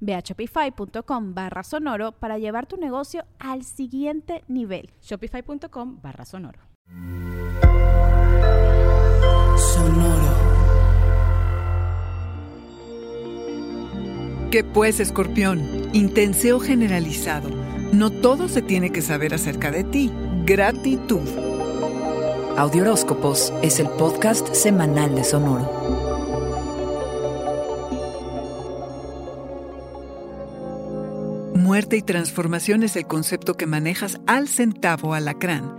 Ve a shopify.com barra sonoro para llevar tu negocio al siguiente nivel. Shopify.com barra sonoro. Sonoro. ¿Qué pues, escorpión? Intenseo generalizado. No todo se tiene que saber acerca de ti. Gratitud. Audioróscopos es el podcast semanal de Sonoro. Muerte y transformación es el concepto que manejas al centavo alacrán.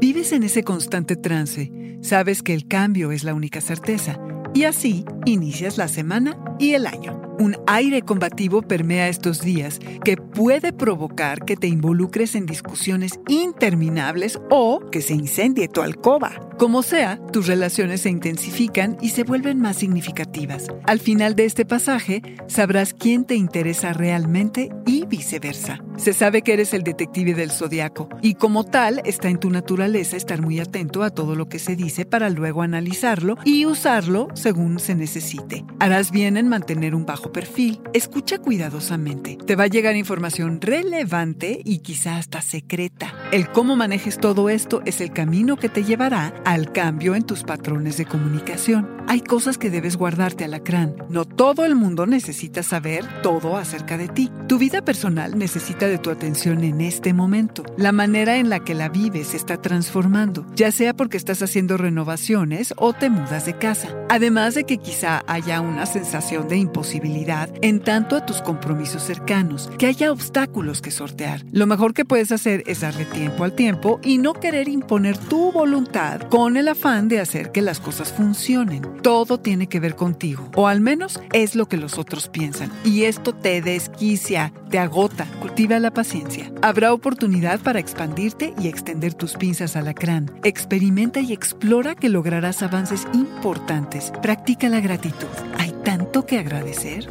Vives en ese constante trance, sabes que el cambio es la única certeza, y así inicias la semana y el año. Un aire combativo permea estos días que puede provocar que te involucres en discusiones interminables o que se incendie tu alcoba. Como sea, tus relaciones se intensifican y se vuelven más significativas. Al final de este pasaje, sabrás quién te interesa realmente y viceversa. Se sabe que eres el detective del zodiaco y como tal está en tu naturaleza estar muy atento a todo lo que se dice para luego analizarlo y usarlo según se necesite. Harás bien en mantener un bajo perfil. Escucha cuidadosamente. Te va a llegar información relevante y quizá hasta secreta. El cómo manejes todo esto es el camino que te llevará al cambio en tus patrones de comunicación. Hay cosas que debes guardarte alacrán. No todo el mundo necesita saber todo acerca de ti. Tu vida personal necesita de tu atención en este momento. La manera en la que la vives se está transformando, ya sea porque estás haciendo renovaciones o te mudas de casa. Además de que quizá haya una sensación de imposibilidad en tanto a tus compromisos cercanos, que haya obstáculos que sortear. Lo mejor que puedes hacer es darle tiempo al tiempo y no querer imponer tu voluntad con el afán de hacer que las cosas funcionen. Todo tiene que ver contigo, o al menos es lo que los otros piensan. Y esto te desquicia, te agota. Cultiva la paciencia. Habrá oportunidad para expandirte y extender tus pinzas alacrán. Experimenta y explora que lograrás avances importantes. Practica la gratitud. Hay tanto que agradecer.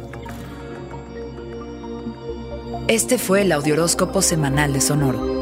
Este fue el Audioróscopo Semanal de Sonoro.